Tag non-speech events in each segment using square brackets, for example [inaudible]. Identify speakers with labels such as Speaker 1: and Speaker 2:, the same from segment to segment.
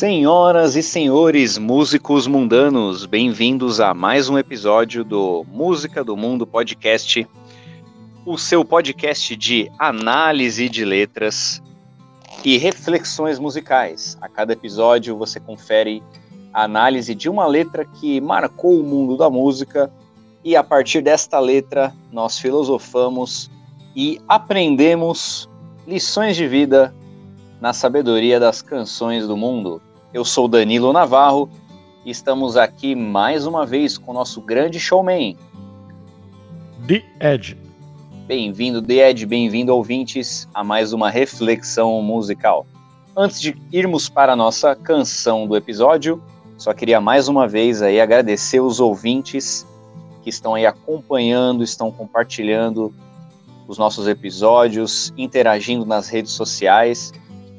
Speaker 1: Senhoras e senhores músicos mundanos, bem-vindos a mais um episódio do Música do Mundo Podcast, o seu podcast de análise de letras e reflexões musicais. A cada episódio você confere a análise de uma letra que marcou o mundo da música e a partir desta letra nós filosofamos e aprendemos lições de vida na sabedoria das canções do mundo. Eu sou Danilo Navarro e estamos aqui mais uma vez com o nosso grande showman.
Speaker 2: The Edge.
Speaker 1: Bem-vindo, The Edge, bem-vindo, ouvintes, a mais uma reflexão musical. Antes de irmos para a nossa canção do episódio, só queria mais uma vez aí agradecer os ouvintes que estão aí acompanhando, estão compartilhando os nossos episódios, interagindo nas redes sociais.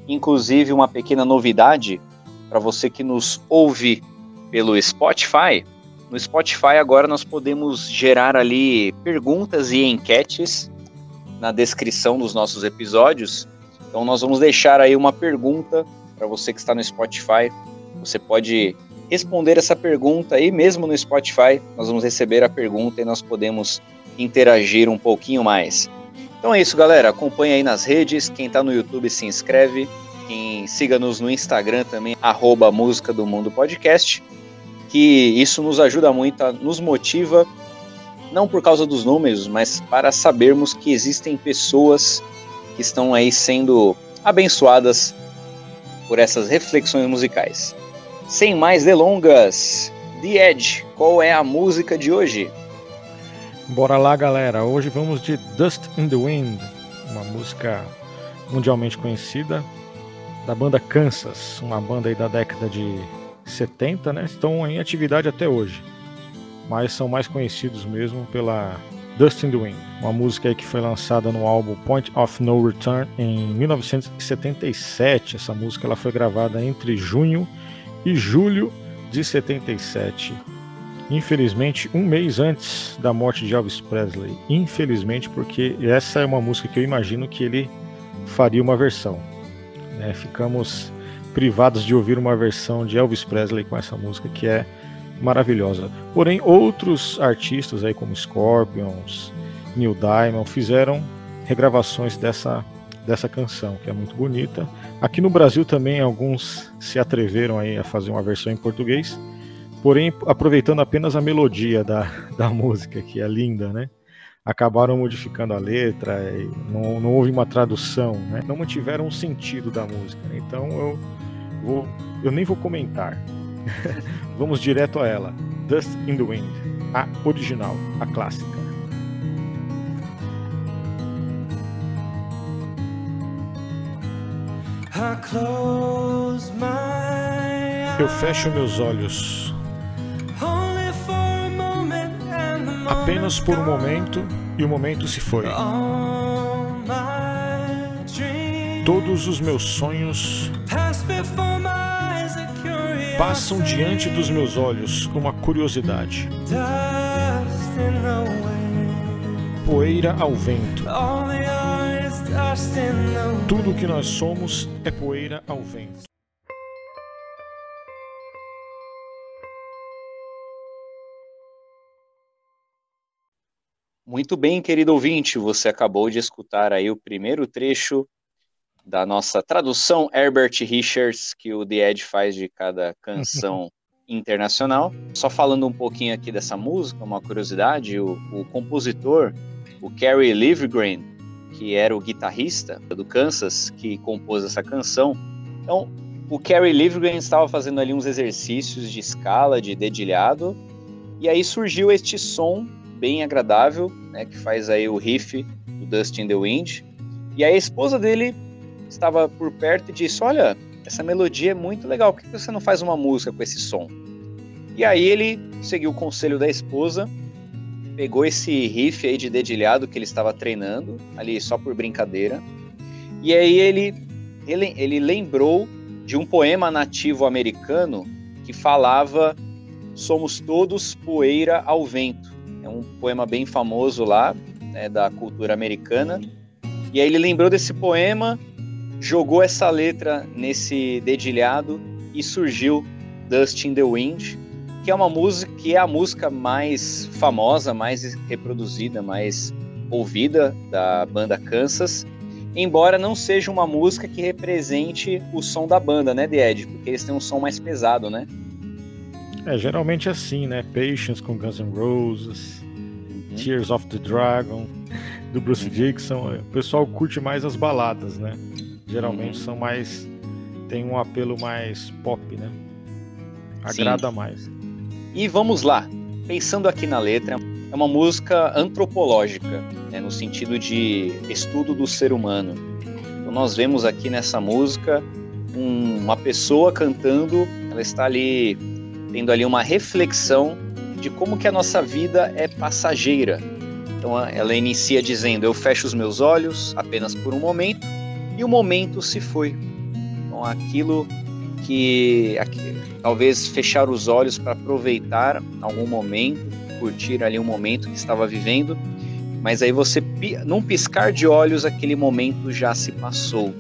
Speaker 1: Inclusive, uma pequena novidade para você que nos ouve pelo Spotify. No Spotify agora nós podemos gerar ali perguntas e enquetes na descrição dos nossos episódios. Então nós vamos deixar aí uma pergunta para você que está no Spotify. Você pode responder essa pergunta aí mesmo no Spotify. Nós vamos receber a pergunta e nós podemos interagir um pouquinho mais. Então é isso, galera. Acompanhe aí nas redes. Quem está no YouTube se inscreve. Quem siga-nos no Instagram também, arroba Música do Mundo Podcast. Que isso nos ajuda muito, nos motiva, não por causa dos números, mas para sabermos que existem pessoas que estão aí sendo abençoadas por essas reflexões musicais. Sem mais delongas, The Edge, qual é a música de hoje?
Speaker 2: Bora lá, galera. Hoje vamos de Dust in the Wind, uma música mundialmente conhecida da banda Kansas, uma banda aí da década de 70, né? Estão em atividade até hoje, mas são mais conhecidos mesmo pela Dust in the Wind, uma música aí que foi lançada no álbum Point of No Return em 1977. Essa música ela foi gravada entre junho e julho de 77 infelizmente, um mês antes da morte de Elvis Presley. Infelizmente, porque essa é uma música que eu imagino que ele faria uma versão. Né? Ficamos privados de ouvir uma versão de Elvis Presley com essa música que é maravilhosa. Porém, outros artistas aí como Scorpions, Neil Diamond fizeram regravações dessa dessa canção, que é muito bonita. Aqui no Brasil também alguns se atreveram aí a fazer uma versão em português porém aproveitando apenas a melodia da, [laughs] da música, que é linda, né? Acabaram modificando a letra, não, não houve uma tradução, né? Não mantiveram o sentido da música. Né? Então eu vou, eu nem vou comentar. [laughs] Vamos direto a ela. Dust in the Wind, a original, a clássica. Eu fecho meus olhos apenas por um momento e o momento se foi. Todos os meus sonhos passam diante dos meus olhos uma curiosidade. Poeira ao vento. Tudo o que nós somos é poeira ao vento.
Speaker 1: Muito bem, querido ouvinte, você acabou de escutar aí o primeiro trecho da nossa tradução Herbert Richards, que o The Edge faz de cada canção [laughs] internacional. Só falando um pouquinho aqui dessa música, uma curiosidade, o, o compositor, o Kerry Livgren, que era o guitarrista do Kansas, que compôs essa canção. Então, o Kerry Livgren estava fazendo ali uns exercícios de escala, de dedilhado, e aí surgiu este som bem agradável, né, que faz aí o riff do Dust in the Wind. E a esposa dele estava por perto e disse: Olha, essa melodia é muito legal, por que você não faz uma música com esse som? E aí ele seguiu o conselho da esposa, pegou esse riff aí de dedilhado que ele estava treinando, ali só por brincadeira, e aí ele, ele, ele lembrou de um poema nativo americano que falava: Somos todos poeira ao vento. É um poema bem famoso lá, né, da cultura americana. E aí ele lembrou desse poema, jogou essa letra nesse dedilhado e surgiu Dust in the Wind, que é uma música que é a música mais famosa, mais reproduzida, mais ouvida da banda Kansas, embora não seja uma música que represente o som da banda, né, The Ed? Porque eles têm um som mais pesado, né?
Speaker 2: É, geralmente é assim, né? Patience com Guns N' Roses, uhum. Tears of the Dragon, do Bruce uhum. Dixon. O pessoal curte mais as baladas, né? Geralmente uhum. são mais. tem um apelo mais pop, né? Agrada Sim. mais.
Speaker 1: E vamos lá, pensando aqui na letra, é uma música antropológica, né, no sentido de estudo do ser humano. Então nós vemos aqui nessa música um, uma pessoa cantando, ela está ali tendo ali uma reflexão de como que a nossa vida é passageira. Então ela inicia dizendo: "Eu fecho os meus olhos apenas por um momento e o momento se foi". Então aquilo que talvez fechar os olhos para aproveitar algum momento, curtir ali um momento que estava vivendo, mas aí você, num piscar de olhos, aquele momento já se passou.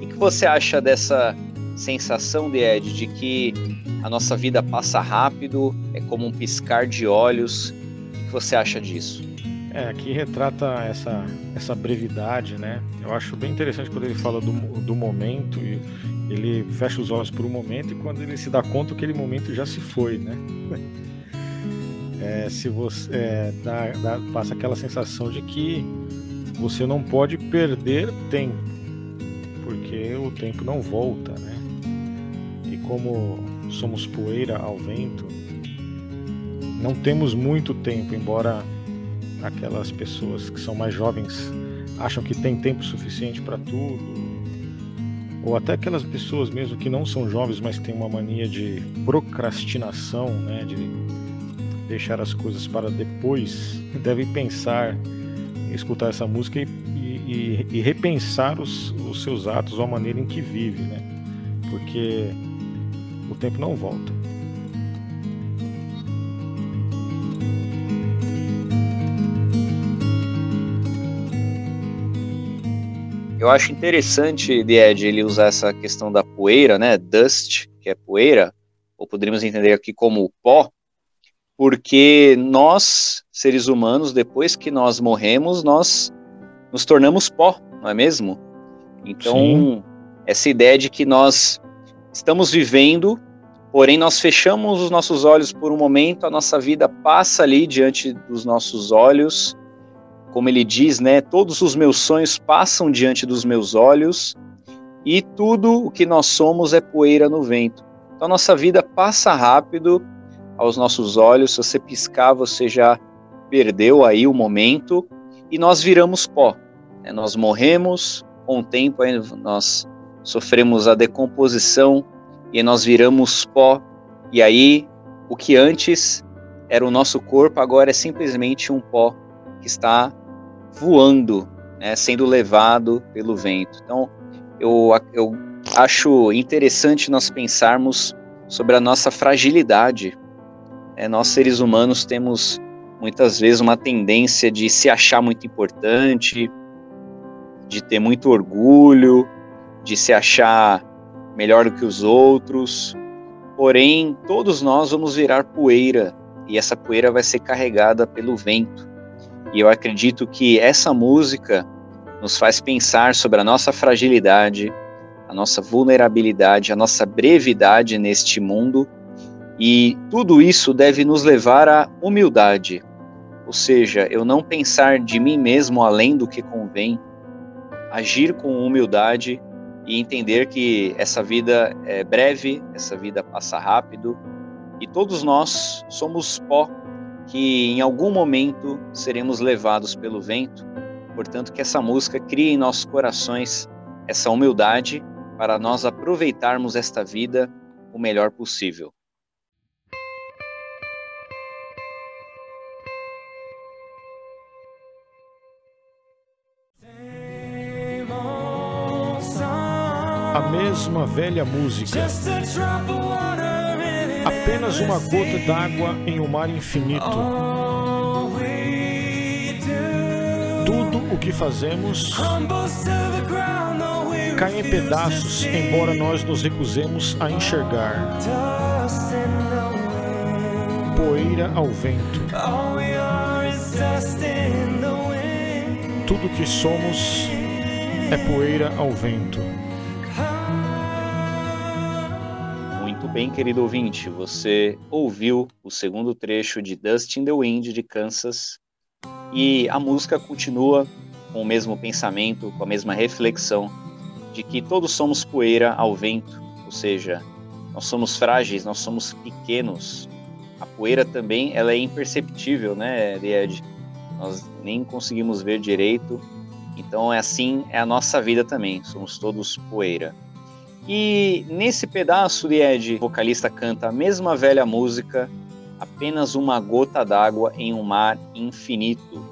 Speaker 1: O que você acha dessa sensação de Ed, de que a nossa vida passa rápido, é como um piscar de olhos? O que você acha disso?
Speaker 2: É, aqui retrata essa, essa brevidade, né? Eu acho bem interessante quando ele fala do, do momento e ele fecha os olhos por um momento e quando ele se dá conta aquele momento já se foi, né? [laughs] É, se você é, dá, dá, passa aquela sensação de que você não pode perder tempo, porque o tempo não volta, né? Como somos poeira ao vento, não temos muito tempo, embora aquelas pessoas que são mais jovens acham que tem tempo suficiente para tudo, ou até aquelas pessoas mesmo que não são jovens, mas têm uma mania de procrastinação, né, de deixar as coisas para depois, devem pensar, escutar essa música e, e, e repensar os, os, seus atos a maneira em que vive, né, porque o tempo não volta.
Speaker 1: Eu acho interessante de Ed ele usar essa questão da poeira, né? Dust, que é poeira, ou poderíamos entender aqui como pó, porque nós, seres humanos, depois que nós morremos, nós nos tornamos pó, não é mesmo? Então, Sim. essa ideia de que nós estamos vivendo, porém nós fechamos os nossos olhos por um momento, a nossa vida passa ali diante dos nossos olhos como ele diz, né, todos os meus sonhos passam diante dos meus olhos e tudo o que nós somos é poeira no vento. Então nossa vida passa rápido aos nossos olhos, se você piscar, você já perdeu aí o momento e nós viramos pó. Né? Nós morremos, com o tempo nós sofremos a decomposição e nós viramos pó. E aí o que antes era o nosso corpo agora é simplesmente um pó que está voando, né, sendo levado pelo vento. Então, eu, eu acho interessante nós pensarmos sobre a nossa fragilidade. É, nós, seres humanos, temos muitas vezes uma tendência de se achar muito importante, de ter muito orgulho, de se achar melhor do que os outros. Porém, todos nós vamos virar poeira e essa poeira vai ser carregada pelo vento. E eu acredito que essa música nos faz pensar sobre a nossa fragilidade, a nossa vulnerabilidade, a nossa brevidade neste mundo, e tudo isso deve nos levar à humildade. Ou seja, eu não pensar de mim mesmo além do que convém, agir com humildade e entender que essa vida é breve, essa vida passa rápido e todos nós somos pó que em algum momento seremos levados pelo vento. Portanto, que essa música crie em nossos corações essa humildade para nós aproveitarmos esta vida o melhor possível.
Speaker 2: Mesma velha música apenas uma gota d'água em um mar infinito. Tudo o que fazemos caem em pedaços, embora nós nos recusemos a enxergar. Poeira ao vento. Tudo que somos é poeira ao vento.
Speaker 1: Bem, querido ouvinte, você ouviu o segundo trecho de Dust in the Wind de Kansas e a música continua com o mesmo pensamento, com a mesma reflexão de que todos somos poeira ao vento, ou seja, nós somos frágeis, nós somos pequenos. A poeira também ela é imperceptível, né, Lied? Nós nem conseguimos ver direito. Então é assim é a nossa vida também. Somos todos poeira. E nesse pedaço, Lied, o vocalista canta a mesma velha música, apenas uma gota d'água em um mar infinito.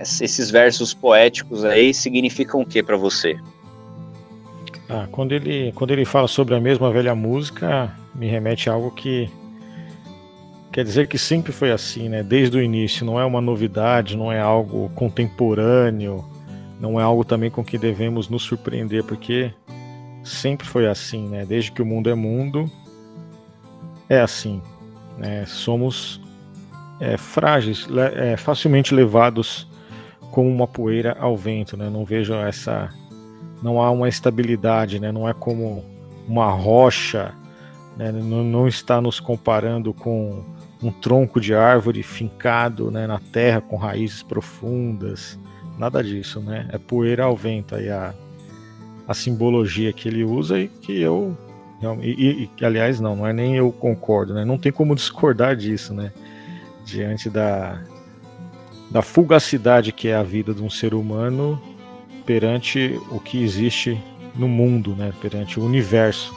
Speaker 1: Esses versos poéticos aí significam o que para você?
Speaker 2: Ah, quando ele quando ele fala sobre a mesma velha música, me remete a algo que quer dizer que sempre foi assim, né? Desde o início, não é uma novidade, não é algo contemporâneo, não é algo também com que devemos nos surpreender, porque sempre foi assim, né? Desde que o mundo é mundo, é assim. Né? Somos é, frágeis, é, facilmente levados como uma poeira ao vento, né? Não vejo essa, não há uma estabilidade, né? Não é como uma rocha, né? não, não está nos comparando com um tronco de árvore fincado né, na terra com raízes profundas, nada disso, né? É poeira ao vento aí a, a simbologia que ele usa e que eu e, e, aliás não, não é nem eu concordo, né? Não tem como discordar disso, né? Diante da da fugacidade que é a vida de um ser humano perante o que existe no mundo, né? Perante o universo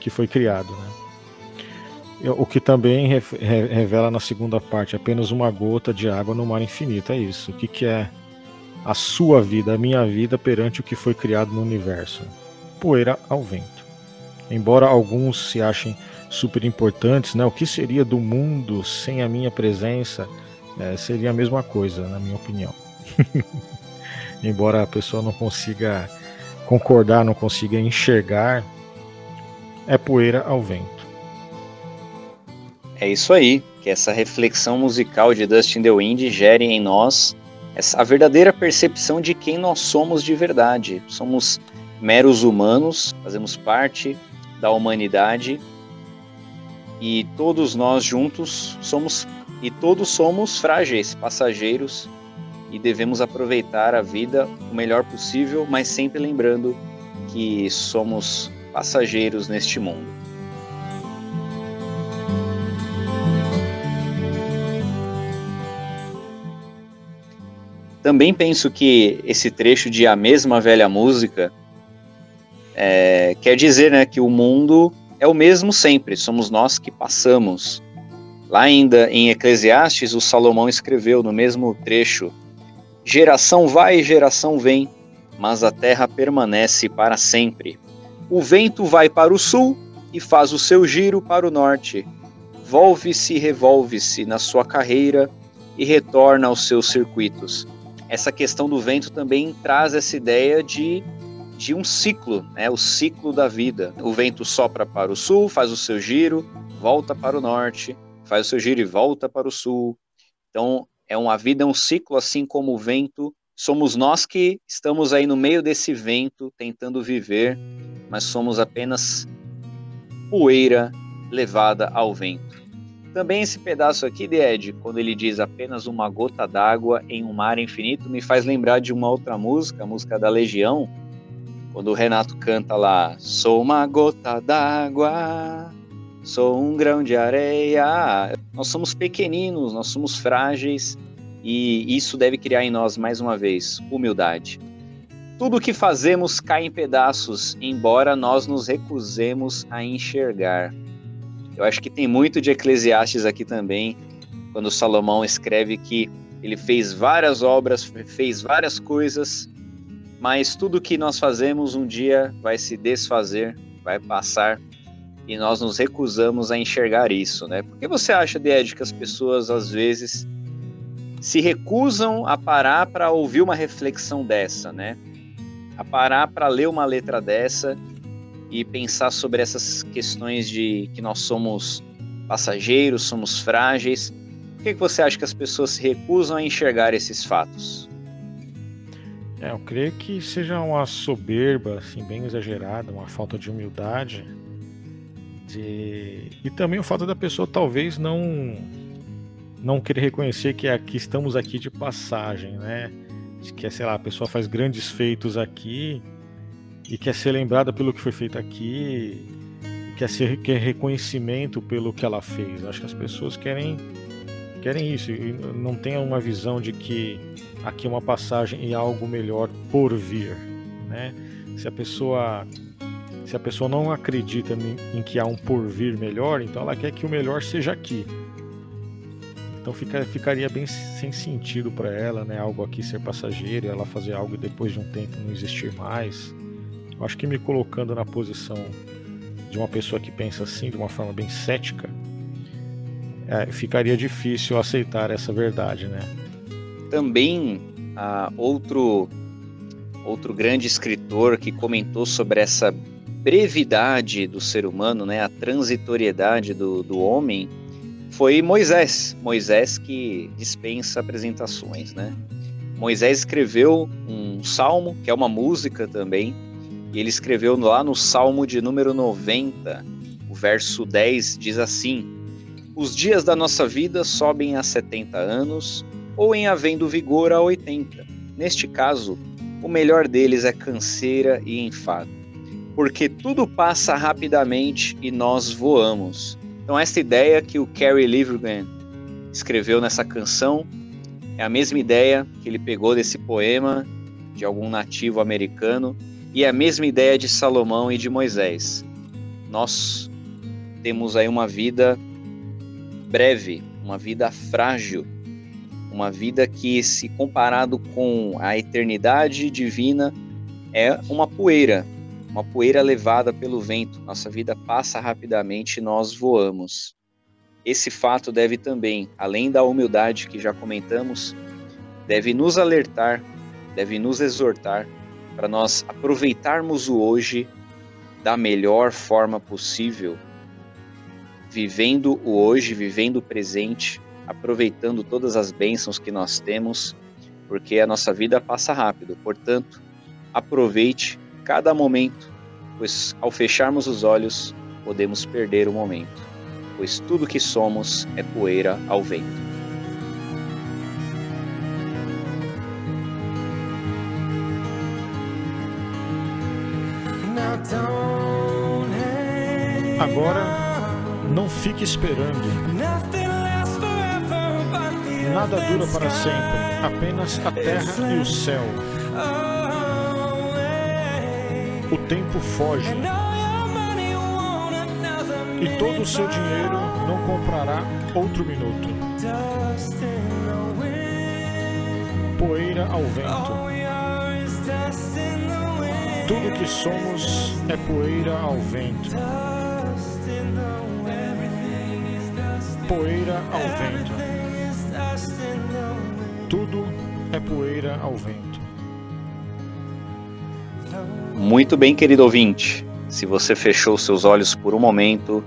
Speaker 2: que foi criado, né? O que também revela na segunda parte apenas uma gota de água no mar infinito, é isso. O que, que é a sua vida, a minha vida perante o que foi criado no universo? Poeira ao vento. Embora alguns se achem super importantes, né? O que seria do mundo sem a minha presença? É, seria a mesma coisa, na minha opinião. [laughs] Embora a pessoa não consiga concordar, não consiga enxergar, é poeira ao vento.
Speaker 1: É isso aí, que essa reflexão musical de Dustin the Wind gere em nós a verdadeira percepção de quem nós somos de verdade. Somos meros humanos, fazemos parte da humanidade e todos nós juntos somos e todos somos frágeis, passageiros e devemos aproveitar a vida o melhor possível, mas sempre lembrando que somos passageiros neste mundo. Também penso que esse trecho de A Mesma Velha Música é, quer dizer né, que o mundo é o mesmo sempre, somos nós que passamos. Lá ainda em Eclesiastes, o Salomão escreveu no mesmo trecho: Geração vai e geração vem, mas a terra permanece para sempre. O vento vai para o sul e faz o seu giro para o norte. Volve-se e revolve-se na sua carreira e retorna aos seus circuitos. Essa questão do vento também traz essa ideia de de um ciclo, né? o ciclo da vida. O vento sopra para o sul, faz o seu giro, volta para o norte, faz o seu giro e volta para o sul. Então, é uma vida, é um ciclo, assim como o vento. Somos nós que estamos aí no meio desse vento, tentando viver, mas somos apenas poeira levada ao vento. Também esse pedaço aqui de Ed, quando ele diz apenas uma gota d'água em um mar infinito, me faz lembrar de uma outra música, a música da Legião, quando o Renato canta lá, sou uma gota d'água, sou um grão de areia. Nós somos pequeninos, nós somos frágeis e isso deve criar em nós mais uma vez humildade. Tudo o que fazemos cai em pedaços, embora nós nos recusemos a enxergar. Eu acho que tem muito de Eclesiastes aqui também, quando Salomão escreve que ele fez várias obras, fez várias coisas, mas tudo que nós fazemos um dia vai se desfazer, vai passar e nós nos recusamos a enxergar isso, né? Por que você acha, Ed, que as pessoas às vezes se recusam a parar para ouvir uma reflexão dessa, né? a parar para ler uma letra dessa e pensar sobre essas questões de que nós somos passageiros, somos frágeis. Por que, que você acha que as pessoas se recusam a enxergar esses fatos?
Speaker 2: É, eu creio que seja uma soberba, assim, bem exagerada, uma falta de humildade. De... E também o fato da pessoa talvez não não querer reconhecer que aqui estamos aqui de passagem, né? Que, sei lá, a pessoa faz grandes feitos aqui e quer ser lembrada pelo que foi feito aqui, quer ser quer reconhecimento pelo que ela fez. Acho que as pessoas querem querem isso e não tem uma visão de que aqui é uma passagem e algo melhor por vir, né? Se a pessoa se a pessoa não acredita em, que há um porvir melhor, então ela quer que o melhor seja aqui. Então fica, ficaria bem sem sentido para ela, né? Algo aqui ser passageiro, ela fazer algo e depois de um tempo não existir mais. Acho que me colocando na posição de uma pessoa que pensa assim, de uma forma bem cética, é, ficaria difícil aceitar essa verdade, né?
Speaker 1: Também ah, outro outro grande escritor que comentou sobre essa brevidade do ser humano, né, a transitoriedade do, do homem, foi Moisés. Moisés que dispensa apresentações, né? Moisés escreveu um salmo, que é uma música também, e ele escreveu lá no Salmo de número 90, o verso 10 diz assim: Os dias da nossa vida sobem a 70 anos, ou em havendo vigor a 80. Neste caso, o melhor deles é canseira e enfado, porque tudo passa rapidamente e nós voamos. Então, essa ideia que o Kerry Livgren escreveu nessa canção é a mesma ideia que ele pegou desse poema de algum nativo americano e a mesma ideia de Salomão e de Moisés. Nós temos aí uma vida breve, uma vida frágil, uma vida que, se comparado com a eternidade divina, é uma poeira, uma poeira levada pelo vento. Nossa vida passa rapidamente e nós voamos. Esse fato deve também, além da humildade que já comentamos, deve nos alertar, deve nos exortar para nós aproveitarmos o hoje da melhor forma possível, vivendo o hoje, vivendo o presente, aproveitando todas as bênçãos que nós temos, porque a nossa vida passa rápido. Portanto, aproveite cada momento, pois ao fecharmos os olhos, podemos perder o momento, pois tudo que somos é poeira ao vento.
Speaker 2: Fique esperando. Nada dura para sempre, apenas a terra e o céu. O tempo foge. E todo o seu dinheiro não comprará outro minuto. Poeira ao vento. Tudo que somos é poeira ao vento. Poeira ao vento. Tudo é poeira ao vento.
Speaker 1: Muito bem, querido ouvinte. Se você fechou seus olhos por um momento,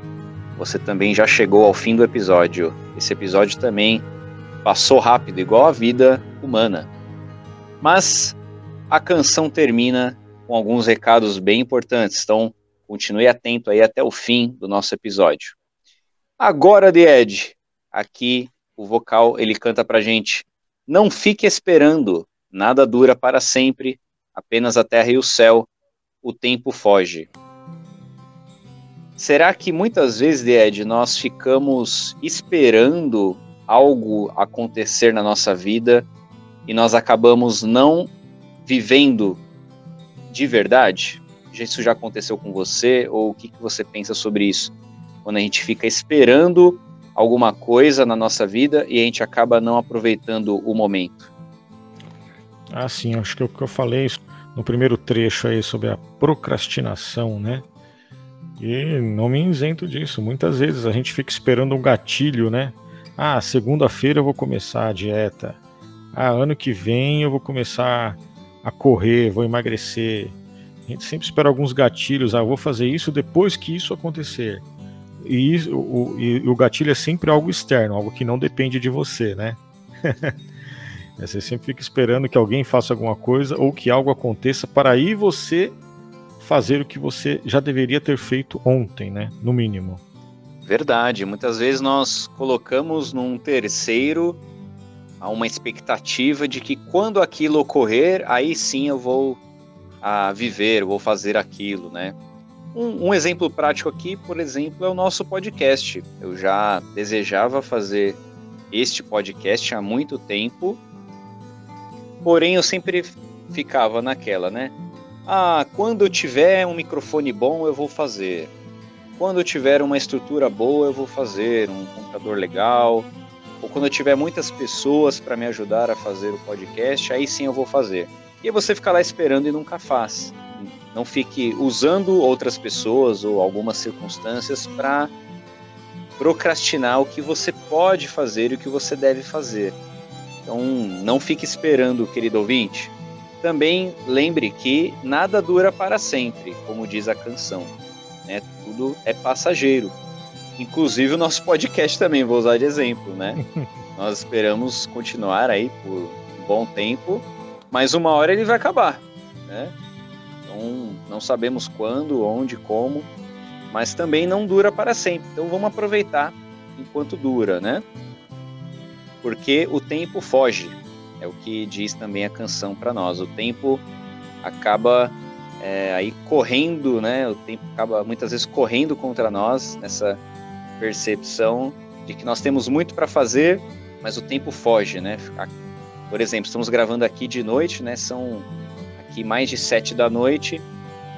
Speaker 1: você também já chegou ao fim do episódio. Esse episódio também passou rápido, igual a vida humana. Mas a canção termina com alguns recados bem importantes. Então, continue atento aí até o fim do nosso episódio. Agora, The Ed, aqui o vocal ele canta pra gente: Não fique esperando, nada dura para sempre, apenas a terra e o céu, o tempo foge. Será que muitas vezes, The Ed, nós ficamos esperando algo acontecer na nossa vida e nós acabamos não vivendo de verdade? Isso já aconteceu com você? Ou o que você pensa sobre isso? Quando a gente fica esperando alguma coisa na nossa vida e a gente acaba não aproveitando o momento.
Speaker 2: Ah, sim, acho que é o que eu falei no primeiro trecho aí sobre a procrastinação, né? E não me isento disso. Muitas vezes a gente fica esperando um gatilho, né? Ah, segunda-feira eu vou começar a dieta. Ah, ano que vem eu vou começar a correr, vou emagrecer. A gente sempre espera alguns gatilhos, ah, vou fazer isso depois que isso acontecer. E, o, e o gatilho é sempre algo externo, algo que não depende de você, né? [laughs] você sempre fica esperando que alguém faça alguma coisa ou que algo aconteça para aí você fazer o que você já deveria ter feito ontem, né? No mínimo.
Speaker 1: Verdade. Muitas vezes nós colocamos num terceiro uma expectativa de que quando aquilo ocorrer, aí sim eu vou a viver, vou fazer aquilo, né? Um, um, exemplo prático aqui, por exemplo, é o nosso podcast. Eu já desejava fazer este podcast há muito tempo, porém eu sempre ficava naquela, né? Ah, quando eu tiver um microfone bom, eu vou fazer. Quando eu tiver uma estrutura boa, eu vou fazer um computador legal. Ou quando eu tiver muitas pessoas para me ajudar a fazer o podcast, aí sim eu vou fazer. E você fica lá esperando e nunca faz. Não fique usando outras pessoas ou algumas circunstâncias para procrastinar o que você pode fazer e o que você deve fazer. Então, não fique esperando, querido ouvinte. Também lembre que nada dura para sempre, como diz a canção. Né? Tudo é passageiro. Inclusive o nosso podcast também, vou usar de exemplo, né? [laughs] Nós esperamos continuar aí por um bom tempo, mas uma hora ele vai acabar, né? Então, não sabemos quando, onde, como, mas também não dura para sempre. Então, vamos aproveitar enquanto dura, né? Porque o tempo foge, é o que diz também a canção para nós. O tempo acaba é, aí correndo, né? O tempo acaba muitas vezes correndo contra nós nessa percepção de que nós temos muito para fazer, mas o tempo foge, né? Por exemplo, estamos gravando aqui de noite, né? São aqui mais de sete da noite.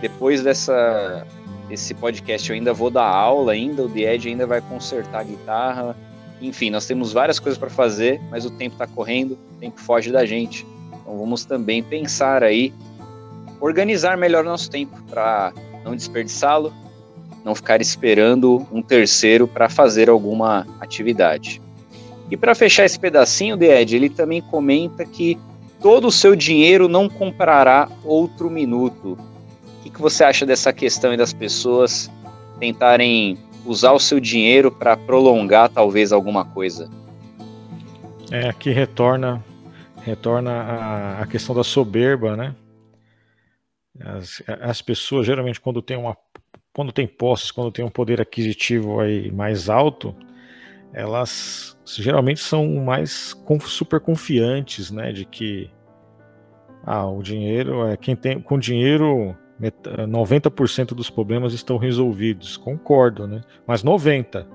Speaker 1: Depois dessa esse podcast eu ainda vou dar aula ainda, o The Ed ainda vai consertar a guitarra. Enfim, nós temos várias coisas para fazer, mas o tempo está correndo, o tempo foge da gente. Então vamos também pensar aí, organizar melhor nosso tempo para não desperdiçá-lo, não ficar esperando um terceiro para fazer alguma atividade. E para fechar esse pedacinho, de Ed, ele também comenta que todo o seu dinheiro não comprará outro minuto. O que, que você acha dessa questão e das pessoas tentarem usar o seu dinheiro para prolongar talvez alguma coisa?
Speaker 2: É, aqui retorna retorna a, a questão da soberba, né? As, as pessoas geralmente quando tem uma quando tem posses, quando tem um poder aquisitivo aí mais alto, elas geralmente são mais super confiantes, né, de que ah, o dinheiro é quem tem com dinheiro 90% dos problemas estão resolvidos. Concordo, né? Mas 90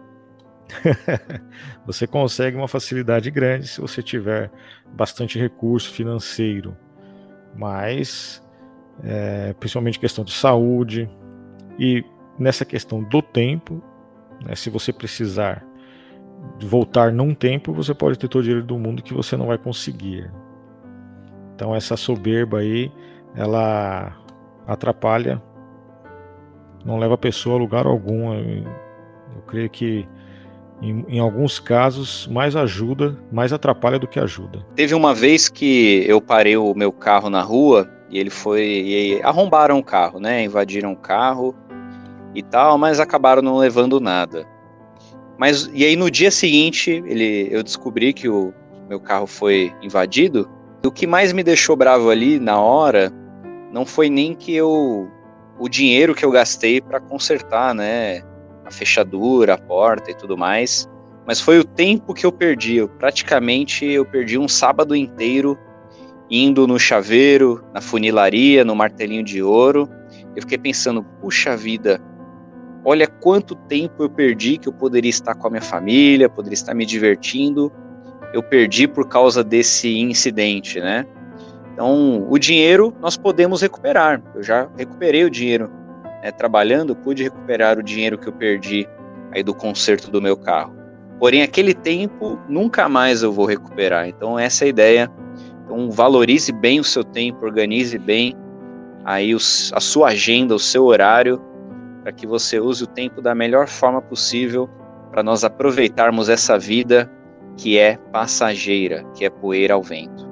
Speaker 2: [laughs] você consegue uma facilidade grande se você tiver bastante recurso financeiro, mas é, principalmente questão de saúde e nessa questão do tempo, né, se você precisar voltar num tempo, você pode ter todo o dinheiro do mundo que você não vai conseguir. Então essa soberba aí, ela atrapalha, não leva a pessoa a lugar algum. Eu creio que em, em, alguns casos mais ajuda, mais atrapalha do que ajuda.
Speaker 1: Teve uma vez que eu parei o meu carro na rua e ele foi e arrombaram o carro, né? Invadiram o carro e tal, mas acabaram não levando nada. Mas e aí no dia seguinte, ele, eu descobri que o meu carro foi invadido. O que mais me deixou bravo ali na hora não foi nem que eu o dinheiro que eu gastei para consertar, né, a fechadura, a porta e tudo mais, mas foi o tempo que eu perdi. Eu, praticamente eu perdi um sábado inteiro indo no chaveiro, na funilaria, no martelinho de ouro. Eu fiquei pensando, puxa vida, olha quanto tempo eu perdi que eu poderia estar com a minha família, poderia estar me divertindo, eu perdi por causa desse incidente, né? Então, o dinheiro nós podemos recuperar. Eu já recuperei o dinheiro né, trabalhando, pude recuperar o dinheiro que eu perdi aí do conserto do meu carro. Porém, aquele tempo nunca mais eu vou recuperar. Então, essa é a ideia. Então, valorize bem o seu tempo, organize bem aí os, a sua agenda, o seu horário, para que você use o tempo da melhor forma possível para nós aproveitarmos essa vida que é passageira, que é poeira ao vento.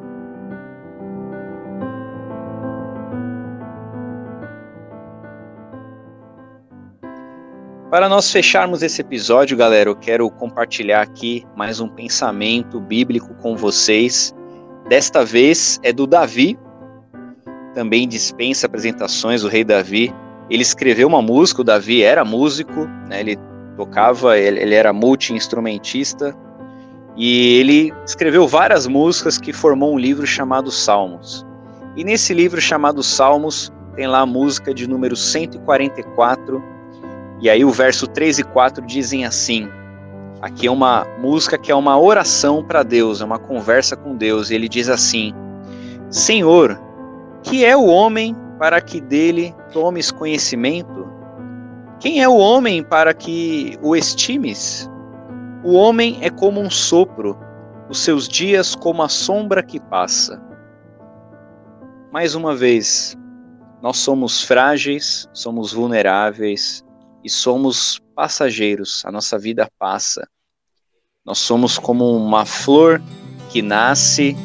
Speaker 1: Para nós fecharmos esse episódio, galera, eu quero compartilhar aqui mais um pensamento bíblico com vocês. Desta vez é do Davi, também dispensa apresentações, o rei Davi, ele escreveu uma música, o Davi era músico, né, ele tocava, ele, ele era multi-instrumentista, e ele escreveu várias músicas que formou um livro chamado Salmos. E nesse livro chamado Salmos, tem lá a música de número 144, e aí o verso 3 e 4 dizem assim: Aqui é uma música que é uma oração para Deus, é uma conversa com Deus, e ele diz assim: Senhor, que é o homem para que dele tomes conhecimento? Quem é o homem para que o estimes? O homem é como um sopro, os seus dias como a sombra que passa. Mais uma vez, nós somos frágeis, somos vulneráveis e somos passageiros, a nossa vida passa. Nós somos como uma flor que nasce,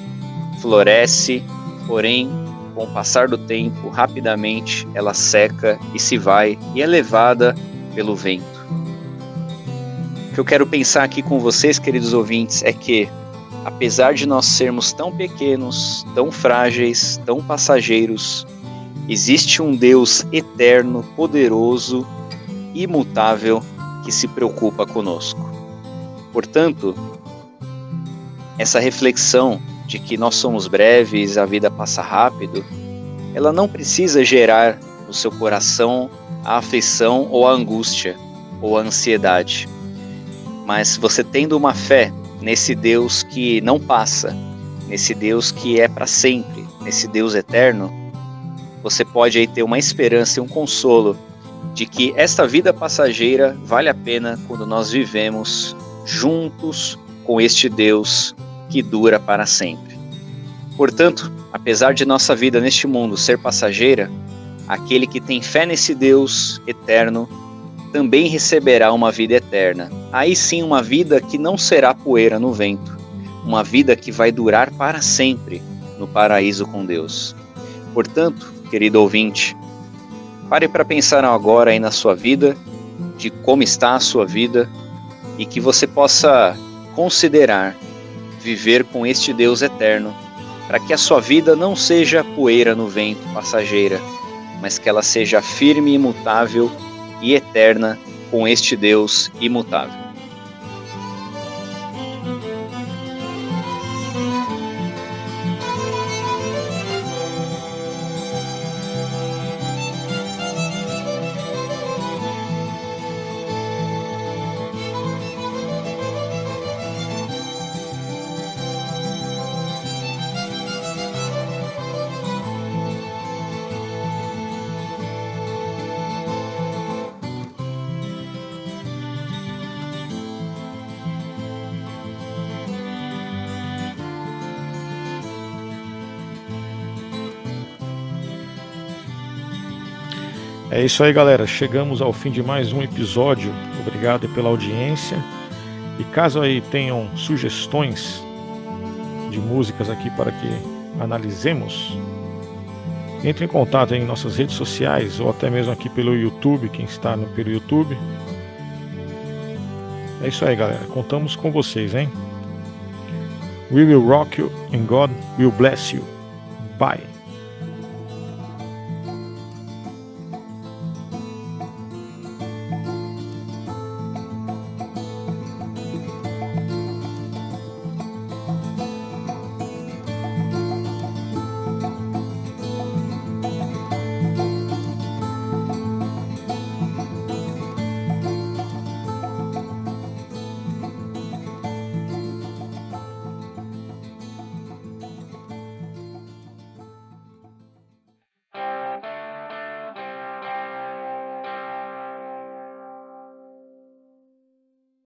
Speaker 1: floresce, porém com o passar do tempo, rapidamente ela seca e se vai e é levada pelo vento. O que eu quero pensar aqui com vocês, queridos ouvintes, é que, apesar de nós sermos tão pequenos, tão frágeis, tão passageiros, existe um Deus eterno, poderoso, imutável que se preocupa conosco. Portanto, essa reflexão de que nós somos breves, a vida passa rápido, ela não precisa gerar no seu coração a aflição ou a angústia ou a ansiedade. Mas você tendo uma fé nesse Deus que não passa, nesse Deus que é para sempre, nesse Deus eterno, você pode aí ter uma esperança e um consolo de que esta vida passageira vale a pena quando nós vivemos juntos com este Deus que dura para sempre. Portanto, apesar de nossa vida neste mundo ser passageira, aquele que tem fé nesse Deus eterno também receberá uma vida eterna. Aí sim, uma vida que não será poeira no vento, uma vida que vai durar para sempre no paraíso com Deus. Portanto, querido ouvinte, pare para pensar agora aí na sua vida, de como está a sua vida e que você possa considerar viver com este Deus eterno, para que a sua vida não seja poeira no vento passageira, mas que ela seja firme, imutável e eterna com este Deus imutável.
Speaker 2: É isso aí, galera. Chegamos ao fim de mais um episódio. Obrigado pela audiência. E caso aí tenham sugestões de músicas aqui para que analisemos, entre em contato em nossas redes sociais ou até mesmo aqui pelo YouTube, quem está no pelo YouTube. É isso aí, galera. Contamos com vocês, hein? We will rock you and God will bless you. Bye.